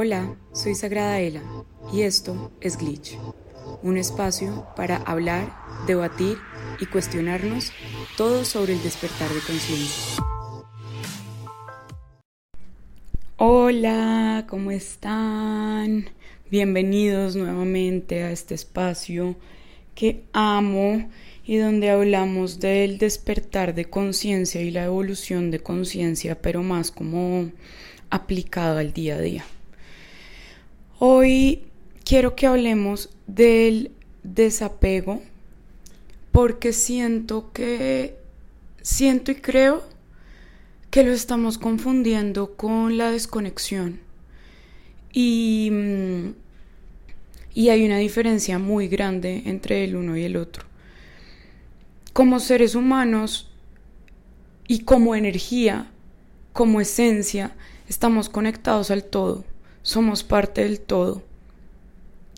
Hola, soy Sagrada Ela y esto es Glitch, un espacio para hablar, debatir y cuestionarnos todo sobre el despertar de conciencia. Hola, ¿cómo están? Bienvenidos nuevamente a este espacio que amo y donde hablamos del despertar de conciencia y la evolución de conciencia, pero más como aplicado al día a día. Hoy quiero que hablemos del desapego porque siento que, siento y creo que lo estamos confundiendo con la desconexión. Y, mm, y hay una diferencia muy grande entre el uno y el otro. Como seres humanos y como energía, como esencia, estamos conectados al todo somos parte del todo.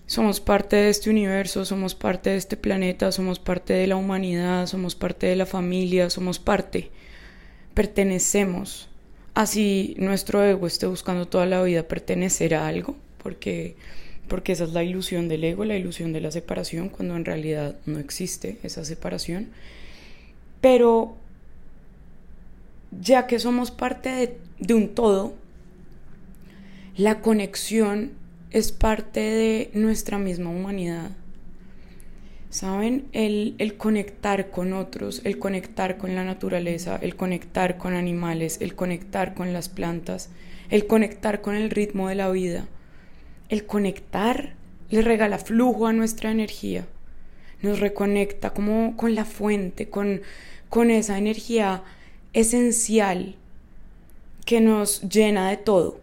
Somos parte de este universo, somos parte de este planeta, somos parte de la humanidad, somos parte de la familia, somos parte. Pertenecemos. Así nuestro ego esté buscando toda la vida pertenecer a algo, porque, porque esa es la ilusión del ego, la ilusión de la separación, cuando en realidad no existe esa separación. Pero ya que somos parte de, de un todo, la conexión es parte de nuestra misma humanidad. ¿Saben? El, el, conectar con otros, el conectar con la naturaleza, el conectar con animales, el conectar con las plantas, el conectar con el ritmo de la vida. El conectar le regala flujo a nuestra energía, nos reconecta como con la fuente, con, con esa energía esencial que nos llena de todo.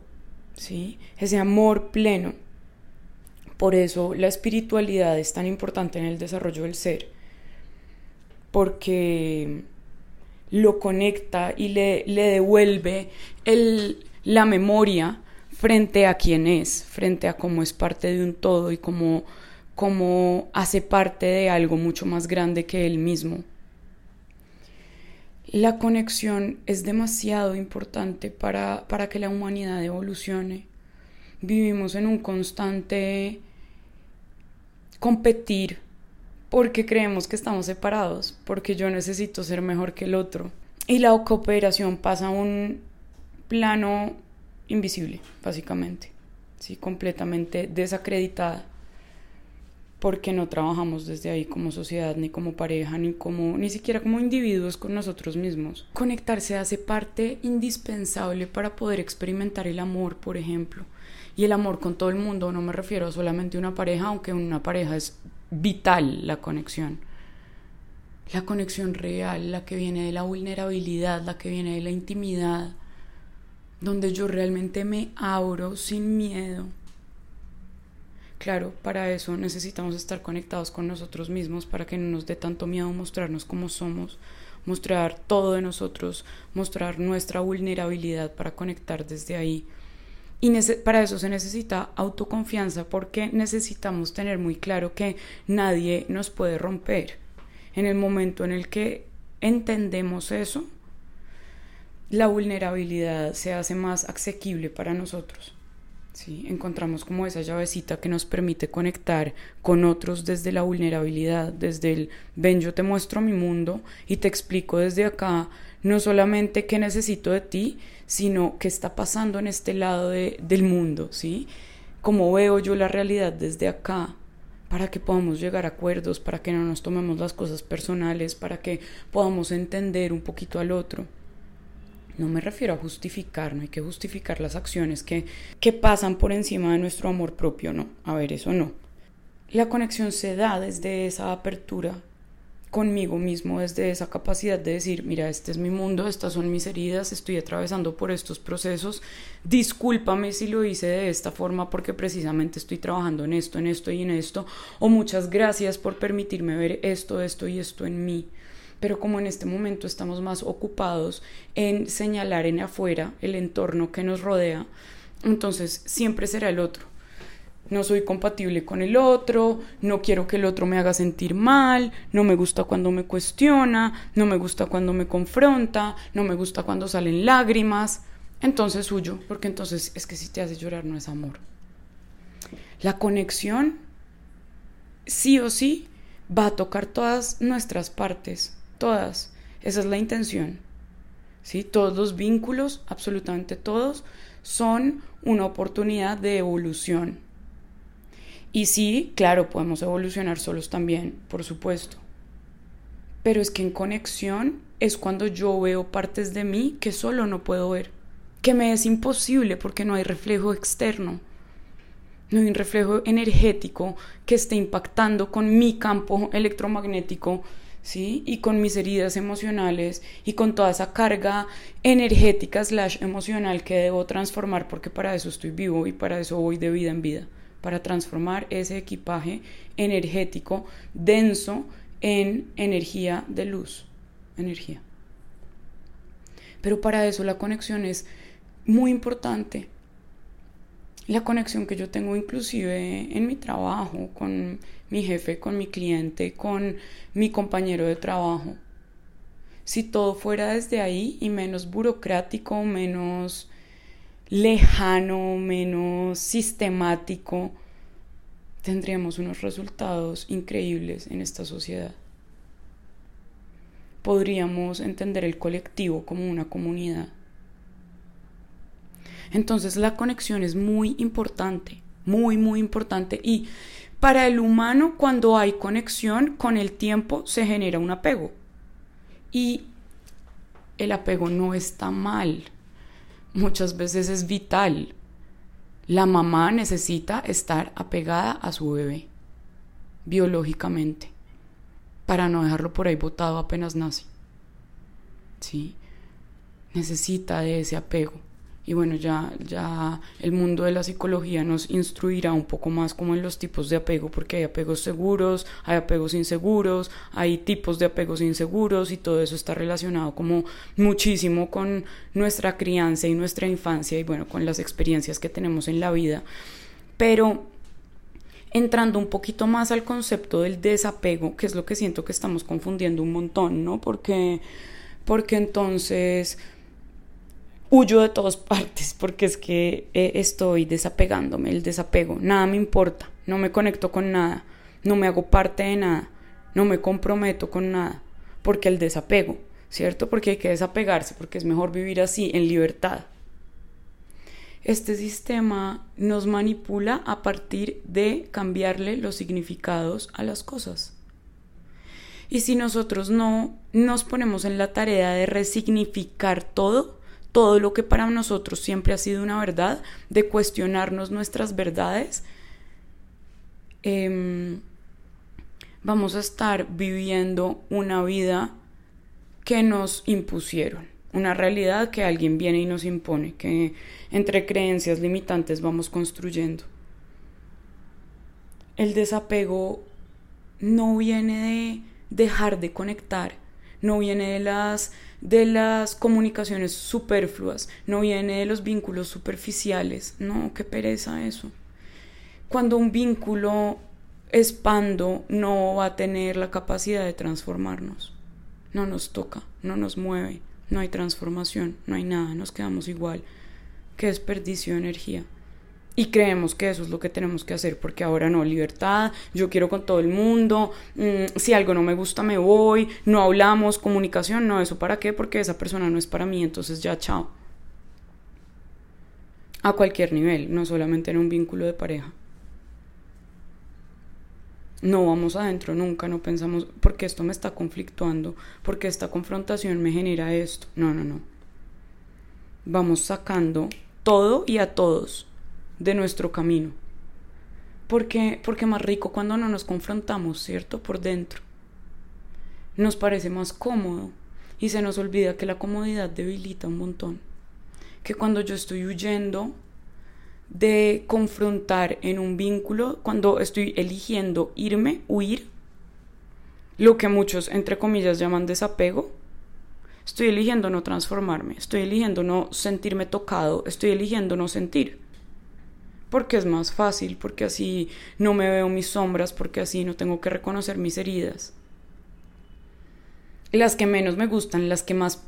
¿Sí? ese amor pleno. Por eso la espiritualidad es tan importante en el desarrollo del ser, porque lo conecta y le, le devuelve el, la memoria frente a quién es, frente a cómo es parte de un todo y cómo, cómo hace parte de algo mucho más grande que él mismo. La conexión es demasiado importante para, para que la humanidad evolucione. Vivimos en un constante competir porque creemos que estamos separados, porque yo necesito ser mejor que el otro. Y la cooperación pasa a un plano invisible, básicamente, ¿sí? completamente desacreditada porque no trabajamos desde ahí como sociedad, ni como pareja, ni como ni siquiera como individuos con nosotros mismos. Conectarse hace parte indispensable para poder experimentar el amor, por ejemplo. Y el amor con todo el mundo, no me refiero a solamente una pareja, aunque una pareja es vital la conexión. La conexión real, la que viene de la vulnerabilidad, la que viene de la intimidad, donde yo realmente me abro sin miedo Claro, para eso necesitamos estar conectados con nosotros mismos para que no nos dé tanto miedo mostrarnos como somos, mostrar todo de nosotros, mostrar nuestra vulnerabilidad para conectar desde ahí. Y para eso se necesita autoconfianza porque necesitamos tener muy claro que nadie nos puede romper. En el momento en el que entendemos eso, la vulnerabilidad se hace más asequible para nosotros. Sí, encontramos como esa llavecita que nos permite conectar con otros desde la vulnerabilidad, desde el ven, yo te muestro mi mundo y te explico desde acá no solamente qué necesito de ti, sino qué está pasando en este lado del mundo, ¿sí? Cómo veo yo la realidad desde acá, para que podamos llegar a acuerdos, para que no nos tomemos las cosas personales, para que podamos entender un poquito al otro. No me refiero a justificar, no hay que justificar las acciones que, que pasan por encima de nuestro amor propio, no. A ver, eso no. La conexión se da desde esa apertura conmigo mismo, desde esa capacidad de decir, mira, este es mi mundo, estas son mis heridas, estoy atravesando por estos procesos, discúlpame si lo hice de esta forma porque precisamente estoy trabajando en esto, en esto y en esto, o muchas gracias por permitirme ver esto, esto y esto en mí pero como en este momento estamos más ocupados en señalar en afuera el entorno que nos rodea, entonces siempre será el otro. No soy compatible con el otro, no quiero que el otro me haga sentir mal, no me gusta cuando me cuestiona, no me gusta cuando me confronta, no me gusta cuando salen lágrimas. entonces huyo, porque entonces es que si te hace llorar no es amor. La conexión, sí o sí, va a tocar todas nuestras partes, todas. Esa es la intención. ¿Sí? Todos los vínculos, absolutamente todos, son una oportunidad de evolución. Y sí, claro, podemos evolucionar solos también, por supuesto. Pero es que en conexión es cuando yo veo partes de mí que solo no puedo ver, que me es imposible porque no hay reflejo externo, no hay un reflejo energético que esté impactando con mi campo electromagnético, ¿sí? Y con mis heridas emocionales y con toda esa carga energética slash emocional que debo transformar porque para eso estoy vivo y para eso voy de vida en vida, para transformar ese equipaje energético denso en energía de luz energía. Pero para eso la conexión es muy importante. La conexión que yo tengo inclusive en mi trabajo, con mi jefe, con mi cliente, con mi compañero de trabajo. Si todo fuera desde ahí y menos burocrático, menos lejano, menos sistemático, tendríamos unos resultados increíbles en esta sociedad podríamos entender el colectivo como una comunidad. Entonces la conexión es muy importante, muy, muy importante. Y para el humano, cuando hay conexión, con el tiempo se genera un apego. Y el apego no está mal. Muchas veces es vital. La mamá necesita estar apegada a su bebé, biológicamente para no dejarlo por ahí botado apenas nace. ¿Sí? Necesita de ese apego. Y bueno, ya, ya el mundo de la psicología nos instruirá un poco más como en los tipos de apego, porque hay apegos seguros, hay apegos inseguros, hay tipos de apegos inseguros y todo eso está relacionado como muchísimo con nuestra crianza y nuestra infancia y bueno, con las experiencias que tenemos en la vida. Pero entrando un poquito más al concepto del desapego, que es lo que siento que estamos confundiendo un montón, ¿no? Porque, porque entonces huyo de todas partes, porque es que eh, estoy desapegándome, el desapego, nada me importa, no me conecto con nada, no me hago parte de nada, no me comprometo con nada, porque el desapego, ¿cierto? Porque hay que desapegarse, porque es mejor vivir así, en libertad. Este sistema nos manipula a partir de cambiarle los significados a las cosas. Y si nosotros no nos ponemos en la tarea de resignificar todo, todo lo que para nosotros siempre ha sido una verdad, de cuestionarnos nuestras verdades, em, vamos a estar viviendo una vida que nos impusieron una realidad que alguien viene y nos impone, que entre creencias limitantes vamos construyendo. El desapego no viene de dejar de conectar, no viene de las de las comunicaciones superfluas, no viene de los vínculos superficiales. No, qué pereza eso. Cuando un vínculo expando no va a tener la capacidad de transformarnos. No nos toca, no nos mueve no hay transformación, no hay nada, nos quedamos igual. Qué desperdicio de energía. Y creemos que eso es lo que tenemos que hacer, porque ahora no, libertad, yo quiero con todo el mundo, mm, si algo no me gusta me voy, no hablamos, comunicación, no, eso para qué, porque esa persona no es para mí, entonces ya chao. A cualquier nivel, no solamente en un vínculo de pareja no vamos adentro nunca, no pensamos, porque esto me está conflictuando, porque esta confrontación me genera esto. No, no, no. Vamos sacando todo y a todos de nuestro camino. Porque, porque más rico cuando no nos confrontamos, ¿cierto? Por dentro. Nos parece más cómodo y se nos olvida que la comodidad debilita un montón. Que cuando yo estoy huyendo de confrontar en un vínculo cuando estoy eligiendo irme, huir, lo que muchos, entre comillas, llaman desapego. Estoy eligiendo no transformarme, estoy eligiendo no sentirme tocado, estoy eligiendo no sentir. Porque es más fácil, porque así no me veo mis sombras, porque así no tengo que reconocer mis heridas. Las que menos me gustan, las que más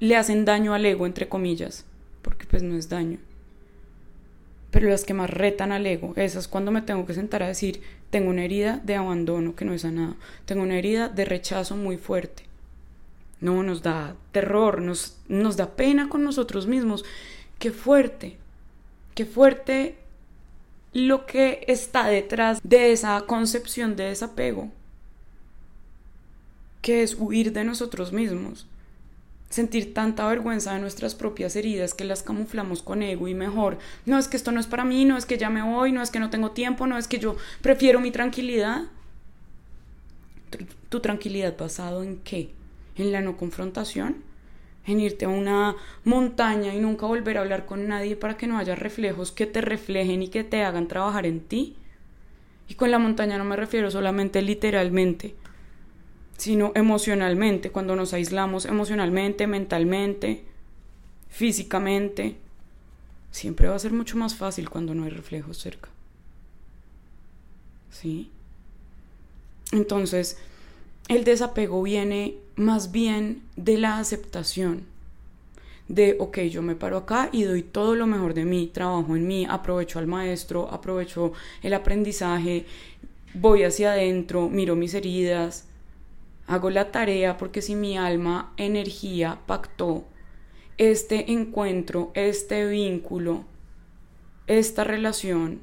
le hacen daño al ego, entre comillas porque pues no es daño. Pero las que más retan al ego, esas cuando me tengo que sentar a decir, tengo una herida de abandono que no es sanada, tengo una herida de rechazo muy fuerte. No, nos da terror, nos, nos da pena con nosotros mismos. Qué fuerte, qué fuerte lo que está detrás de esa concepción de desapego, que es huir de nosotros mismos, sentir tanta vergüenza de nuestras propias heridas que las camuflamos con ego y mejor, no es que esto no es para mí, no es que ya me voy, no es que no tengo tiempo, no es que yo prefiero mi tranquilidad. ¿Tu, tranquilidad basado en qué? ¿En la no confrontación? En irte a una montaña y nunca volver a hablar con nadie para que no haya reflejos que te reflejen y que te hagan trabajar en ti. Y con la montaña no me refiero solamente literalmente, sino emocionalmente, cuando nos aislamos emocionalmente, mentalmente, físicamente. Siempre va a ser mucho más fácil cuando no hay reflejos cerca. ¿Sí? Entonces, el desapego viene más bien de la aceptación. De, ok, yo me paro acá y doy todo lo mejor de mí, trabajo en mí, aprovecho al maestro, aprovecho el aprendizaje, voy hacia adentro, miro mis heridas, hago la tarea porque si mi alma, energía, pactó este encuentro, este vínculo, esta relación,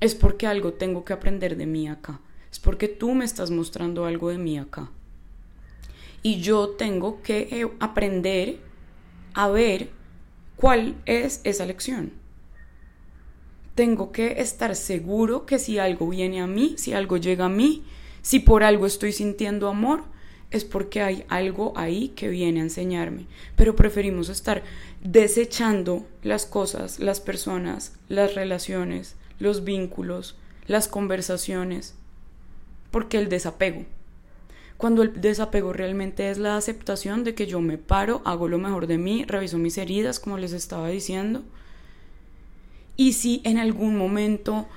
es porque algo tengo que aprender de mí acá es porque tú me estás mostrando algo de mí acá. Y yo tengo que eh, aprender a ver cuál es esa lección. Tengo que estar seguro que si algo viene a mí, si algo llega a mí, si por algo estoy sintiendo amor, es porque hay algo ahí que viene a enseñarme. Pero preferimos estar desechando las cosas, las personas, las relaciones, los vínculos, las conversaciones, porque el desapego. Cuando el desapego realmente es la aceptación de que yo me paro, hago lo mejor de mí, reviso mis heridas, como les estaba diciendo. Y si en algún momento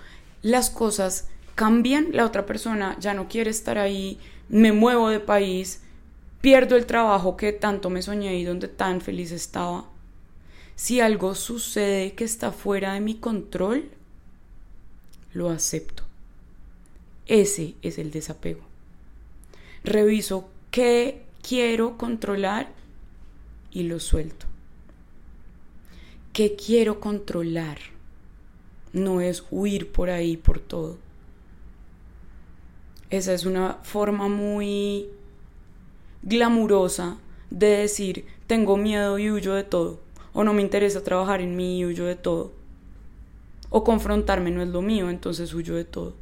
las cosas cambian, la otra persona ya no quiere estar ahí, me muevo de país, pierdo el trabajo que tanto me soñé y donde tan feliz estaba. Si algo sucede que está fuera de mi control, lo acepto. Ese es el desapego. Reviso qué quiero controlar y lo suelto. ¿Qué quiero controlar? No es huir por ahí por todo. Esa es una forma muy glamurosa de decir tengo miedo y huyo de todo. O no me interesa trabajar en mí y huyo de todo. O confrontarme no es lo mío, entonces huyo de todo.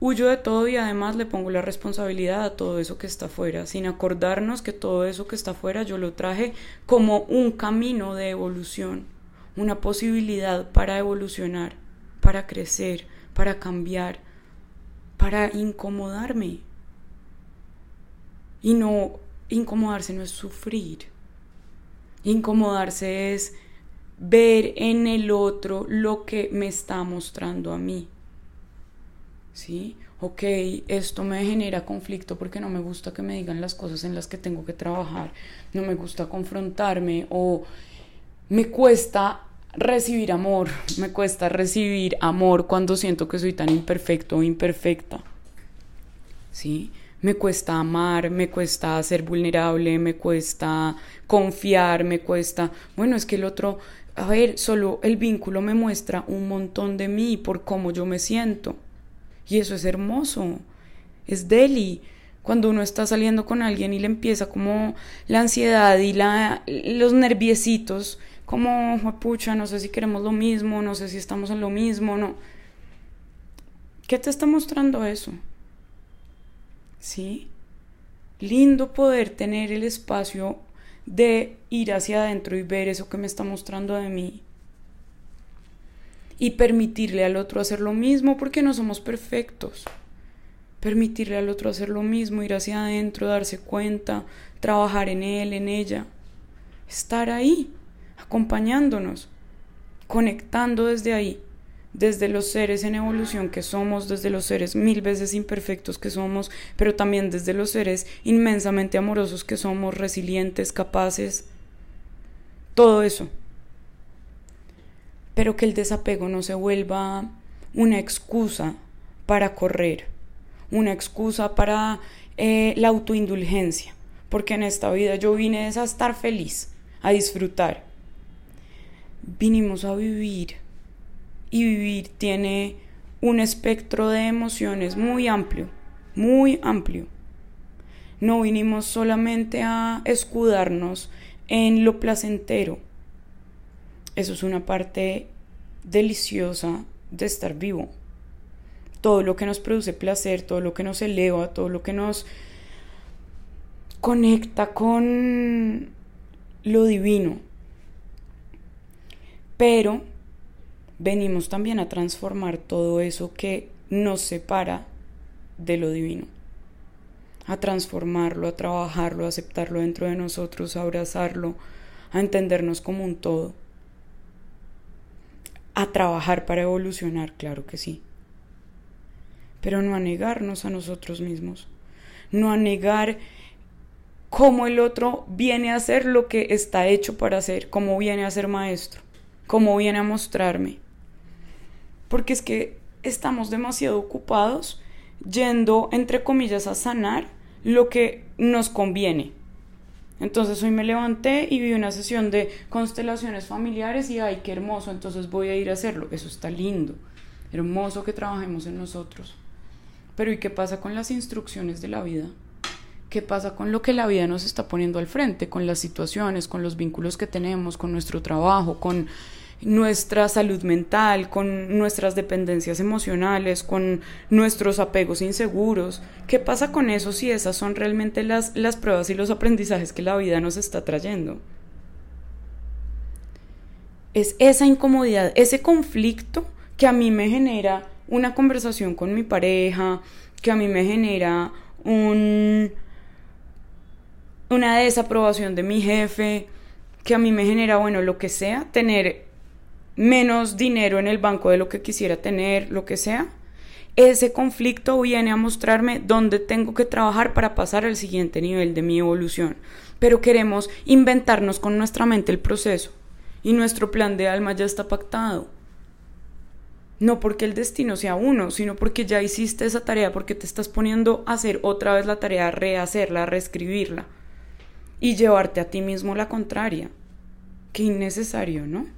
Huyo de todo y además le pongo la responsabilidad a todo eso que está afuera, sin acordarnos que todo eso que está afuera yo lo traje como un camino de evolución, una posibilidad para evolucionar, para crecer, para cambiar, para incomodarme. Y no, incomodarse no es sufrir. Incomodarse es ver en el otro lo que me está mostrando a mí. ¿Sí? Ok, esto me genera conflicto porque no me gusta que me digan las cosas en las que tengo que trabajar, no me gusta confrontarme o me cuesta recibir amor, me cuesta recibir amor cuando siento que soy tan imperfecto o imperfecta. ¿Sí? Me cuesta amar, me cuesta ser vulnerable, me cuesta confiar, me cuesta, bueno, es que el otro, a ver, solo el vínculo me muestra un montón de mí por cómo yo me siento. Y eso es hermoso, es deli. Cuando uno está saliendo con alguien y le empieza como la ansiedad y la, los nerviecitos, como, pucha, no sé si queremos lo mismo, no sé si estamos en lo mismo, no. ¿Qué te está mostrando eso? ¿Sí? Lindo poder tener el espacio de ir hacia adentro y ver eso que me está mostrando de mí y permitirle al otro hacer lo mismo porque no somos perfectos. Permitirle al otro hacer lo mismo, ir hacia adentro, darse cuenta, trabajar en él, en ella. Estar ahí, acompañándonos, conectando desde ahí, desde los seres en evolución que somos, desde los seres mil veces imperfectos que somos, pero también desde los seres inmensamente amorosos que somos, resilientes, capaces, todo eso. Pero que el desapego no se vuelva una excusa para correr, una excusa para eh, la autoindulgencia, porque en esta vida yo vine a estar feliz, a disfrutar. Vinimos a vivir y vivir tiene un espectro de emociones muy amplio, muy amplio. No vinimos solamente a escudarnos en lo placentero. Eso es una parte deliciosa de estar vivo. Todo lo que nos produce placer, todo lo que nos eleva, todo lo que nos conecta con lo divino. Pero venimos también a transformar todo eso que nos separa de lo divino. A transformarlo, a trabajarlo, a aceptarlo dentro de nosotros, a abrazarlo, a entendernos como un todo. A trabajar para evolucionar, claro que sí. Pero no a negarnos a nosotros mismos. No a negar cómo el otro viene a hacer lo que está hecho para hacer, cómo viene a ser maestro, cómo viene a mostrarme porque es que estamos demasiado ocupados yendo, entre comillas, a sanar lo que nos conviene. Entonces hoy me levanté y vi una sesión de constelaciones familiares y ay, qué hermoso, entonces voy a ir a hacerlo. Eso está lindo, hermoso que trabajemos en nosotros. Pero ¿y qué pasa con las instrucciones de la vida? ¿Qué pasa con lo que la vida nos está poniendo al frente, con las situaciones, con los vínculos que tenemos, con nuestro trabajo, con nuestra salud mental, con nuestras dependencias emocionales, con nuestros apegos inseguros. ¿Qué pasa con eso si esas son realmente las, las pruebas y los aprendizajes que la vida nos está trayendo? Es esa incomodidad, ese conflicto que a mí me genera una conversación con mi pareja, que a mí me genera un, una desaprobación de mi jefe, que a mí me genera, bueno, lo que sea, tener menos dinero en el banco de lo que quisiera tener, lo que sea, ese conflicto viene a mostrarme dónde tengo que trabajar para pasar al siguiente nivel de mi evolución. Pero queremos inventarnos con nuestra mente el proceso y nuestro plan de alma ya está pactado. No porque el destino sea uno, sino porque ya hiciste esa tarea, porque te estás poniendo a hacer otra vez la tarea, rehacerla, reescribirla y llevarte a ti mismo la contraria. Qué innecesario, ¿no?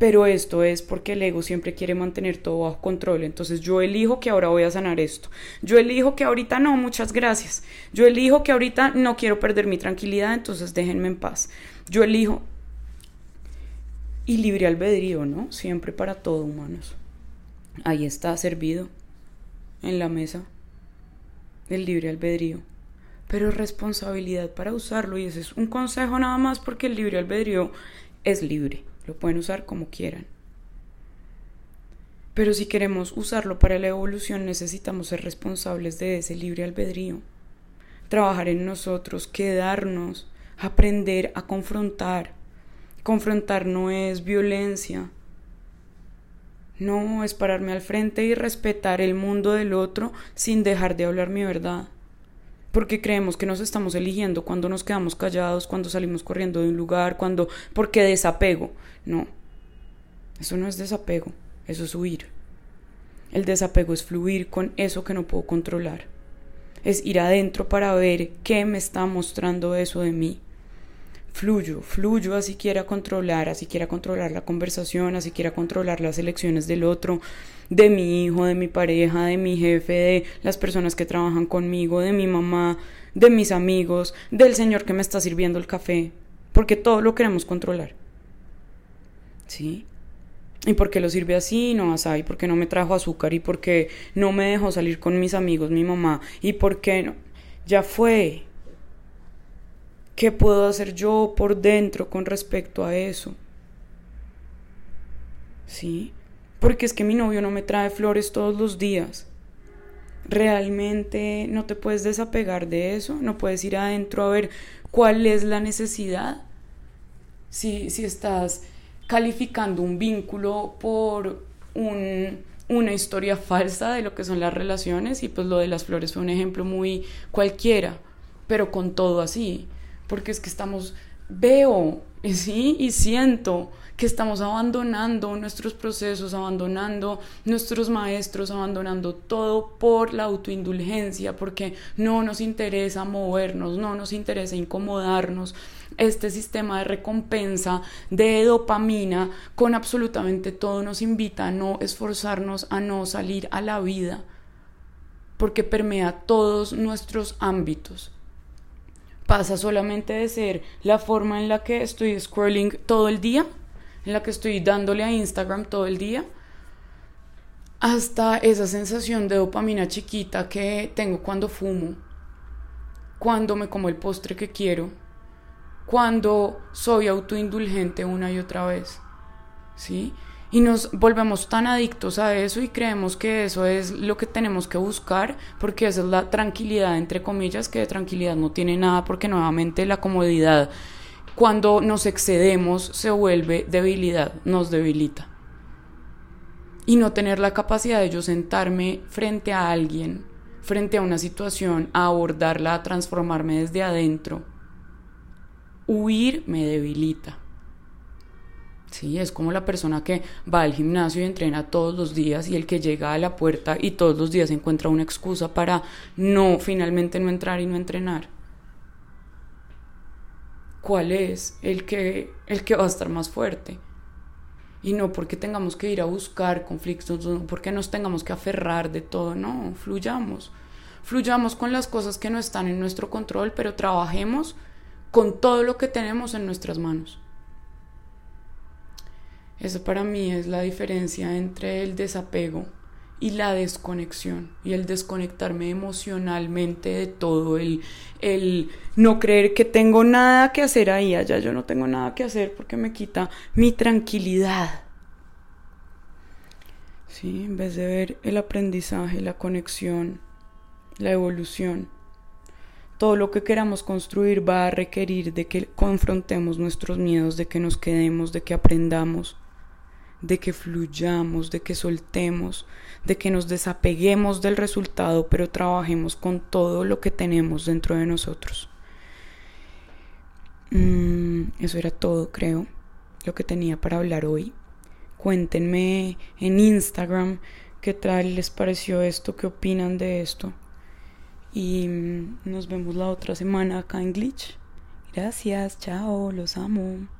Pero esto es porque el ego siempre quiere mantener todo bajo control. Entonces yo elijo que ahora voy a sanar esto. Yo elijo que ahorita no, muchas gracias. Yo elijo que ahorita no quiero perder mi tranquilidad, entonces déjenme en paz. Yo elijo y libre albedrío, ¿no? Siempre para todo, humanos. Ahí está servido en la mesa el libre albedrío. Pero responsabilidad para usarlo y ese es un consejo nada más porque el libre albedrío es libre lo pueden usar como quieran. Pero si queremos usarlo para la evolución necesitamos ser responsables de ese libre albedrío. Trabajar en nosotros, quedarnos, aprender a confrontar. Confrontar no es violencia. No, es pararme al frente y respetar el mundo del otro sin dejar de hablar mi verdad porque creemos que nos estamos eligiendo cuando nos quedamos callados, cuando salimos corriendo de un lugar, cuando porque desapego. No. Eso no es desapego, eso es huir. El desapego es fluir con eso que no puedo controlar. Es ir adentro para ver qué me está mostrando eso de mí. Fluyo, fluyo así quiera controlar, así quiera controlar la conversación, así quiera controlar las elecciones del otro, de mi hijo, de mi pareja, de mi jefe, de las personas que trabajan conmigo, de mi mamá, de mis amigos, del señor que me está sirviendo el café, porque todo lo queremos controlar. ¿Sí? ¿Y por qué lo sirve así? No, así, ¿por qué no me trajo azúcar? ¿Y por qué no me dejó salir con mis amigos, mi mamá? ¿Y por qué no? Ya fue. ¿Qué puedo hacer yo por dentro con respecto a eso? ¿Sí? porque es que mi novio no me trae flores todos los días. Realmente no te puedes desapegar de eso, no puedes ir adentro a ver cuál es la necesidad. Si, si estás calificando un vínculo por un, una historia falsa de lo que son las relaciones, y pues lo de las flores fue un ejemplo muy cualquiera, pero con todo así, porque es que estamos veo, sí, y siento que estamos abandonando nuestros procesos, abandonando nuestros maestros, abandonando todo por la autoindulgencia, porque no nos interesa movernos, no nos interesa incomodarnos. Este sistema de recompensa de dopamina con absolutamente todo nos invita a no esforzarnos, a no salir a la vida, porque permea todos nuestros ámbitos pasa solamente de ser la forma en la que estoy scrolling todo el día en la que estoy dándole a Instagram todo el día, hasta esa sensación de dopamina chiquita que tengo cuando fumo, cuando me como el postre que quiero, cuando soy autoindulgente una y otra vez. ¿Sí? Y nos volvemos tan adictos a eso y creemos que eso es lo que tenemos que buscar, porque esa es la tranquilidad, entre comillas, que de tranquilidad no tiene nada, porque nuevamente la comodidad cuando nos excedemos se vuelve debilidad, nos debilita. Y no tener la capacidad de yo sentarme frente a alguien, frente a una situación, a abordarla, a transformarme desde adentro. Huir me debilita. Sí, es como la persona que va al gimnasio y entrena todos los días y el que llega a la puerta y todos los días encuentra una excusa para no finalmente no entrar y no entrenar cuál es el que, el que va a estar más fuerte. Y no porque tengamos que ir a buscar conflictos, no porque nos tengamos que aferrar de todo, no, fluyamos. Fluyamos con las cosas que no están en nuestro control, pero trabajemos con todo lo que tenemos en nuestras manos. Esa para mí es la diferencia entre el desapego y la desconexión y el desconectarme emocionalmente de todo, el, el no creer que tengo nada que hacer ahí, allá yo no tengo nada que hacer porque me quita mi tranquilidad. Sí, en vez de ver el aprendizaje, la conexión, la evolución, todo lo que queramos construir va a requerir de que confrontemos nuestros miedos, de que nos quedemos, de que aprendamos de que fluyamos, de que soltemos, de que nos desapeguemos del resultado, pero trabajemos con todo lo que tenemos dentro de nosotros. Mm, eso era todo, creo, lo que tenía para hablar hoy. Cuéntenme en Instagram qué tal les pareció esto, qué opinan de esto. Y mm, nos vemos la otra semana acá en Glitch. Gracias, chao, los amo.